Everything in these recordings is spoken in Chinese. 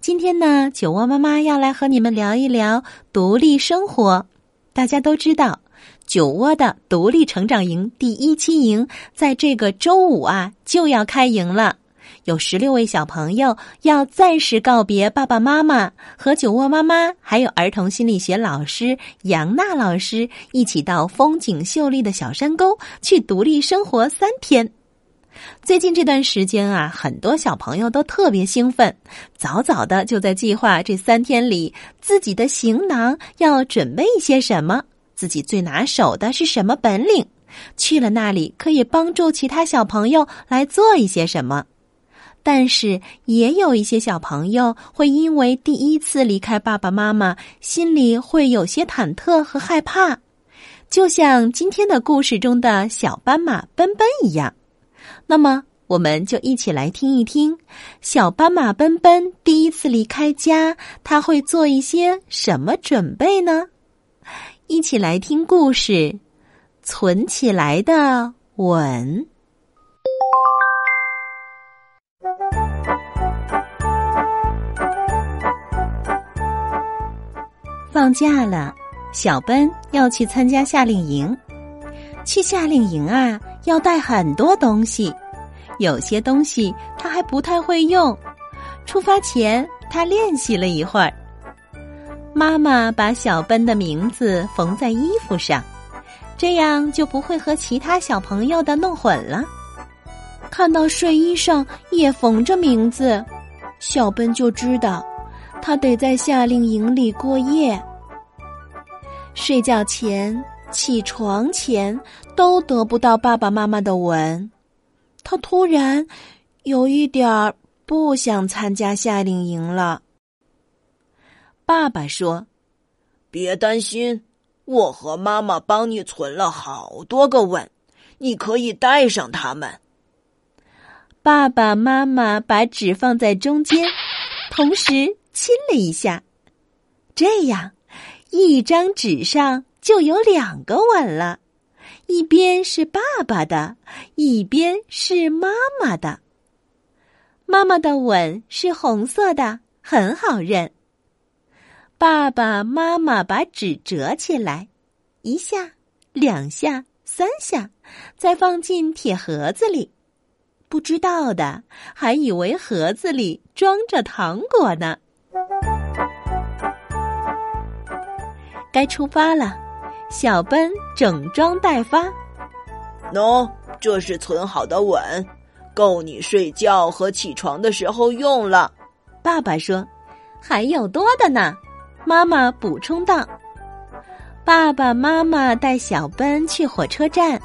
今天呢，酒窝妈妈要来和你们聊一聊独立生活。大家都知道，酒窝的独立成长营第一期营在这个周五啊就要开营了。有十六位小朋友要暂时告别爸爸妈妈，和酒窝妈妈还有儿童心理学老师杨娜老师一起到风景秀丽的小山沟去独立生活三天。最近这段时间啊，很多小朋友都特别兴奋，早早的就在计划这三天里自己的行囊要准备一些什么，自己最拿手的是什么本领，去了那里可以帮助其他小朋友来做一些什么。但是也有一些小朋友会因为第一次离开爸爸妈妈，心里会有些忐忑和害怕，就像今天的故事中的小斑马奔奔一样。那么，我们就一起来听一听小斑马奔奔第一次离开家，他会做一些什么准备呢？一起来听故事，《存起来的吻》。放假了，小奔要去参加夏令营。去夏令营啊，要带很多东西，有些东西他还不太会用。出发前，他练习了一会儿。妈妈把小奔的名字缝在衣服上，这样就不会和其他小朋友的弄混了。看到睡衣上也缝着名字，小奔就知道他得在夏令营里过夜。睡觉前。起床前都得不到爸爸妈妈的吻，他突然有一点儿不想参加夏令营了。爸爸说：“别担心，我和妈妈帮你存了好多个吻，你可以带上它们。”爸爸妈妈把纸放在中间，同时亲了一下，这样一张纸上。就有两个吻了，一边是爸爸的，一边是妈妈的。妈妈的吻是红色的，很好认。爸爸妈妈把纸折起来，一下、两下、三下，再放进铁盒子里。不知道的还以为盒子里装着糖果呢。该出发了。小奔整装待发，喏，这是存好的吻，够你睡觉和起床的时候用了。爸爸说：“还有多的呢。”妈妈补充道：“爸爸妈妈带小奔去火车站，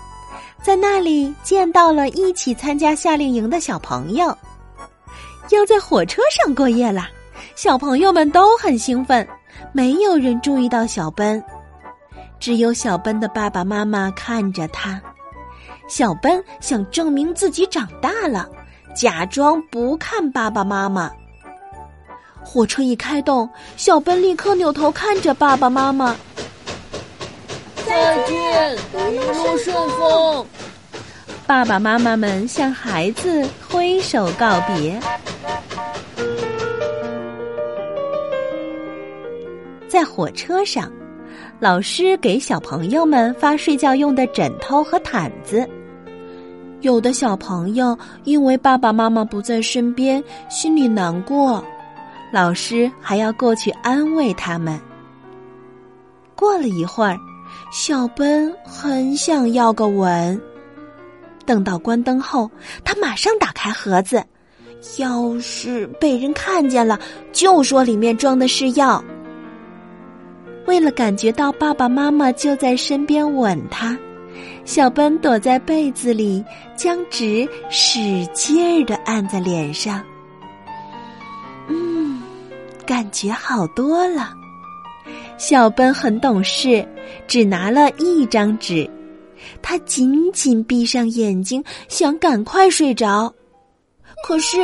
在那里见到了一起参加夏令营的小朋友，要在火车上过夜了。小朋友们都很兴奋，没有人注意到小奔。”只有小奔的爸爸妈妈看着他，小奔想证明自己长大了，假装不看爸爸妈妈。火车一开动，小奔立刻扭头看着爸爸妈妈。再见，一路顺风。爸爸妈妈们向孩子挥手告别。在火车上。老师给小朋友们发睡觉用的枕头和毯子，有的小朋友因为爸爸妈妈不在身边，心里难过，老师还要过去安慰他们。过了一会儿，小奔很想要个吻，等到关灯后，他马上打开盒子，要是被人看见了，就说里面装的是药。为了感觉到爸爸妈妈就在身边吻他，小奔躲在被子里，将纸使劲儿的按在脸上。嗯，感觉好多了。小奔很懂事，只拿了一张纸，他紧紧闭上眼睛，想赶快睡着。可是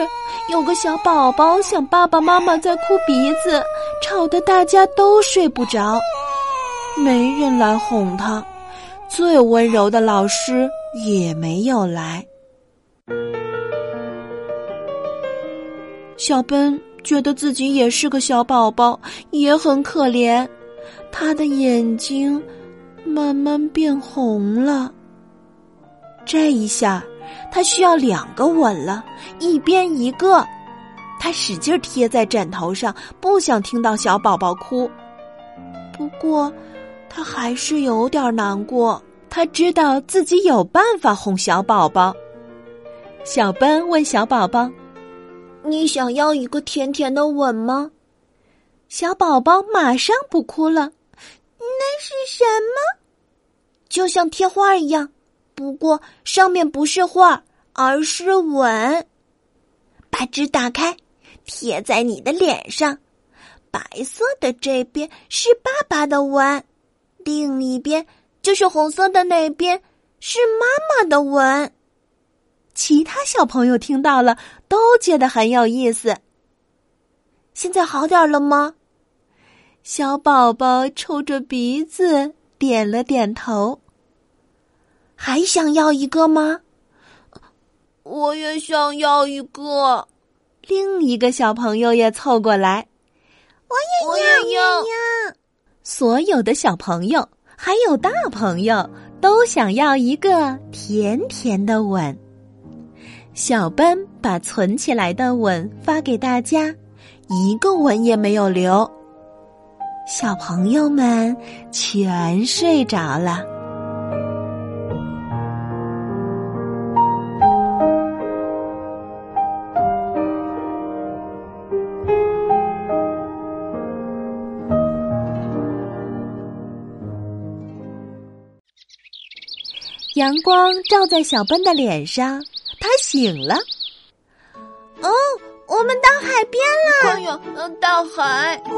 有个小宝宝想爸爸妈妈在哭鼻子，吵得大家都睡不着，没人来哄他，最温柔的老师也没有来。小奔觉得自己也是个小宝宝，也很可怜。他的眼睛慢慢变红了。这一下，他需要两个吻了，一边一个。他使劲贴在枕头上，不想听到小宝宝哭。不过，他还是有点难过。他知道自己有办法哄小宝宝。小奔问小宝宝：“你想要一个甜甜的吻吗？”小宝宝马上不哭了。那是什么？就像贴画一样，不过上面不是画，而是吻。把纸打开，贴在你的脸上。白色的这边是爸爸的吻，另一边就是红色的那边是妈妈的吻。其他小朋友听到了，都觉得很有意思。现在好点了吗？小宝宝抽着鼻子点了点头。还想要一个吗？我也想要一个。另一个小朋友也凑过来，我也要，我也要。所有的小朋友还有大朋友都想要一个甜甜的吻。小班把存起来的吻发给大家，一个吻也没有留。小朋友们全睡着了。阳光照在小奔的脸上，他醒了。哦，我们到海边了！哎呦，大海！哇，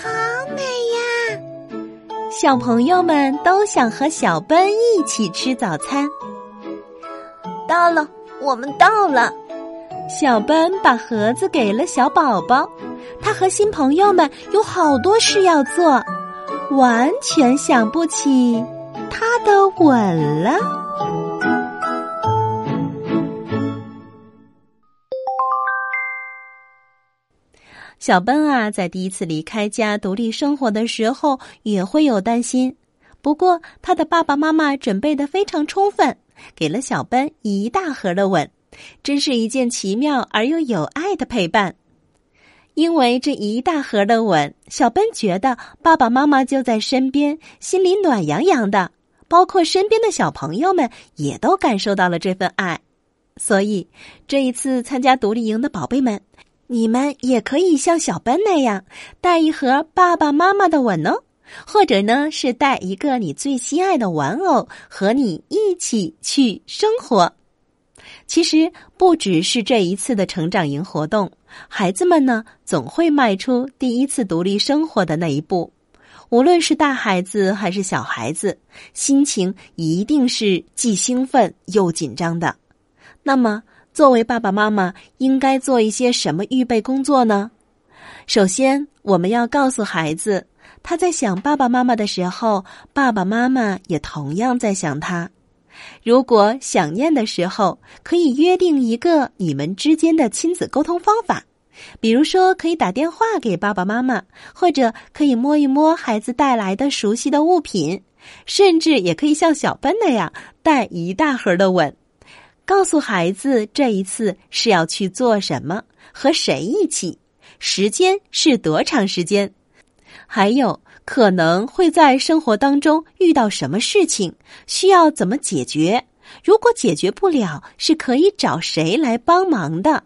好美呀！小朋友们都想和小奔一起吃早餐。到了，我们到了。小奔把盒子给了小宝宝，他和新朋友们有好多事要做，完全想不起。他的吻了。小奔啊，在第一次离开家独立生活的时候，也会有担心。不过，他的爸爸妈妈准备的非常充分，给了小奔一大盒的吻，真是一件奇妙而又有爱的陪伴。因为这一大盒的吻，小奔觉得爸爸妈妈就在身边，心里暖洋洋的。包括身边的小朋友们也都感受到了这份爱，所以这一次参加独立营的宝贝们，你们也可以像小奔那样带一盒爸爸妈妈的吻哦，或者呢是带一个你最心爱的玩偶和你一起去生活。其实不只是这一次的成长营活动，孩子们呢总会迈出第一次独立生活的那一步。无论是大孩子还是小孩子，心情一定是既兴奋又紧张的。那么，作为爸爸妈妈，应该做一些什么预备工作呢？首先，我们要告诉孩子，他在想爸爸妈妈的时候，爸爸妈妈也同样在想他。如果想念的时候，可以约定一个你们之间的亲子沟通方法。比如说，可以打电话给爸爸妈妈，或者可以摸一摸孩子带来的熟悉的物品，甚至也可以像小奔那样带一大盒的吻，告诉孩子这一次是要去做什么，和谁一起，时间是多长时间，还有可能会在生活当中遇到什么事情，需要怎么解决，如果解决不了，是可以找谁来帮忙的。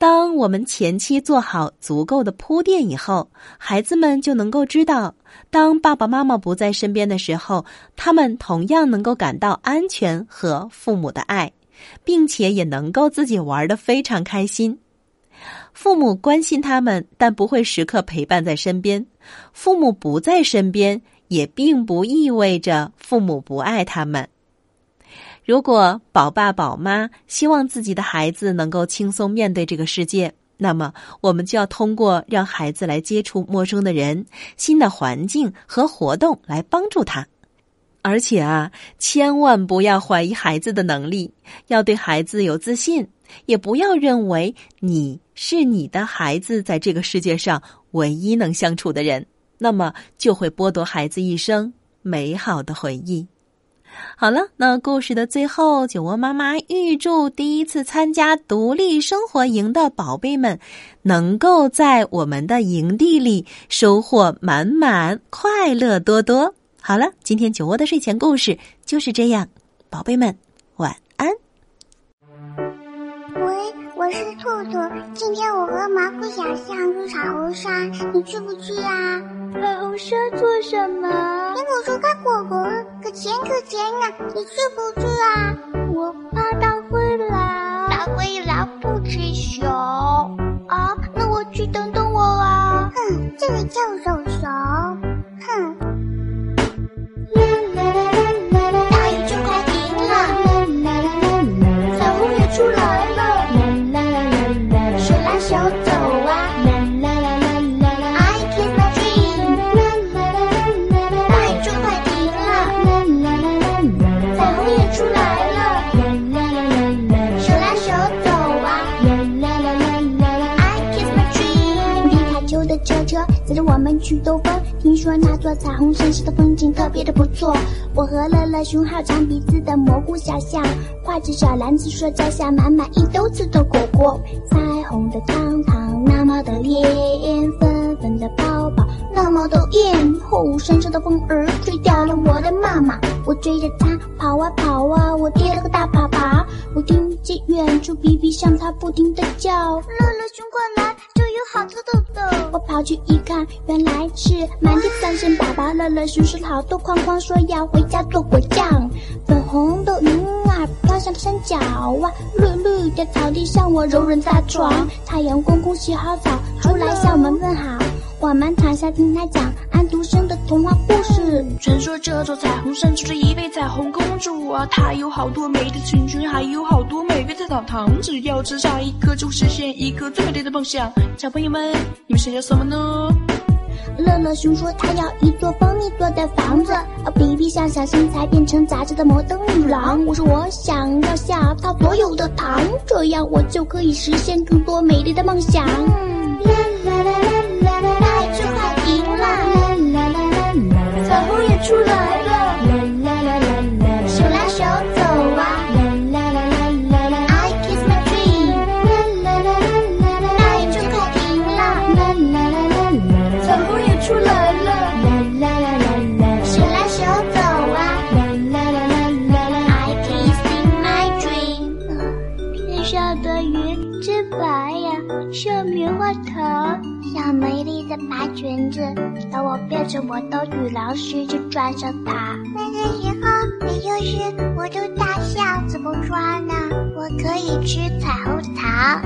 当我们前期做好足够的铺垫以后，孩子们就能够知道，当爸爸妈妈不在身边的时候，他们同样能够感到安全和父母的爱，并且也能够自己玩的非常开心。父母关心他们，但不会时刻陪伴在身边。父母不在身边，也并不意味着父母不爱他们。如果宝爸宝妈希望自己的孩子能够轻松面对这个世界，那么我们就要通过让孩子来接触陌生的人、新的环境和活动来帮助他。而且啊，千万不要怀疑孩子的能力，要对孩子有自信，也不要认为你是你的孩子在这个世界上唯一能相处的人，那么就会剥夺孩子一生美好的回忆。好了，那故事的最后，酒窝妈妈预祝第一次参加独立生活营的宝贝们，能够在我们的营地里收获满满，快乐多多。好了，今天酒窝的睡前故事就是这样，宝贝们我是兔兔，今天我和蘑菇小象去彩虹山，你去不去啊？彩虹山做什么？苹果树看果果，可甜可甜呢，你去不去啊？去兜风，听说那座彩虹山上的风景特别的不错。我和乐乐熊好长鼻子的蘑菇小象，挎着小篮子，说摘下满满一兜子的果果。彩虹的糖糖那么的烈，粉粉的泡泡那么的艳。后山上的风儿吹掉了我的妈妈，我追着它跑啊跑啊，我跌了个大粑粑。我听见远处比比向它不停的叫，乐乐熊过来，这有好吃的豆。我跑去一看，原来。是满地三声粑粑，乐乐熊是好多框框，说要回家做果酱。粉红的云儿飘向山脚啊，绿绿的草地上我柔软在床。太阳公公洗好澡出来向我们问好，我们躺下听他讲安徒生的童话故事。传说这座彩虹山住着一位彩虹公主啊，她有好多美丽的裙裙，还有好多美味的糖糖，只要吃下一颗就会实现一个最美丽的梦想。小朋友们，你们想要什么呢？乐乐熊说：“他要一座蜂蜜做的房子。”比比想小身材变成杂志的摩登女郎。我说：“我想要下他所有的糖，这样我就可以实现更多美丽的梦想。”啦啦啦啦啦等我的羽狼时就穿上它。那个时候，你就是我的大象，怎么抓呢？我可以吃彩虹糖。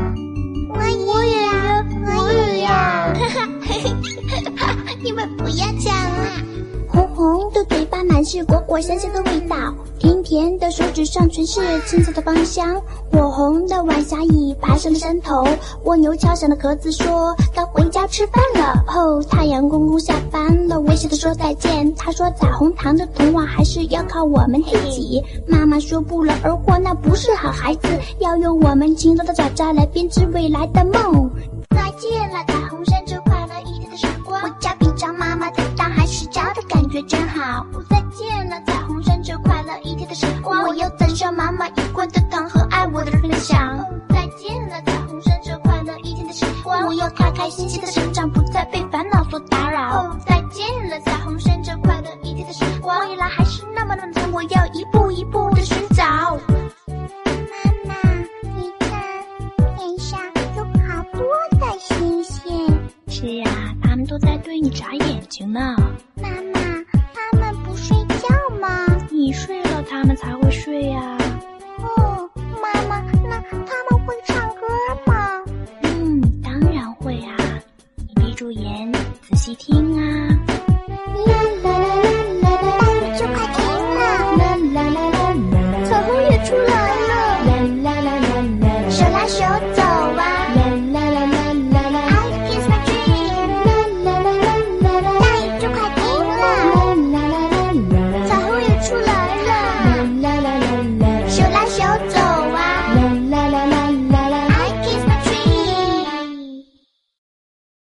我也要，我也要。哈哈，你们不要抢啊。红红的嘴巴是果果香香的味道，甜甜的手指上全是青草的芳香。火红的晚霞已爬上了山头，蜗牛敲响了壳子，说该回家吃饭了。后太阳公公下班了，微笑的说再见。他说彩虹糖的童话还是要靠我们自己。妈妈说不劳而获那不是好孩子，要用我们勤劳的爪爪来编织未来的梦。再见了，彩虹山这快乐一天的时光。我家比长妈妈的大还是家的感觉真好。妈妈一贯的糖和爱我的人分享。再见了，彩虹山这快乐一天的时光。我要开开心心的成长，不再被烦恼所打扰。再见了，彩虹山这快乐一天的时光。未来还是那么的长，我要一步一步的寻找。妈妈，你看，天上有好多的星星。是呀，他们都在对你眨眼睛呢。听啊。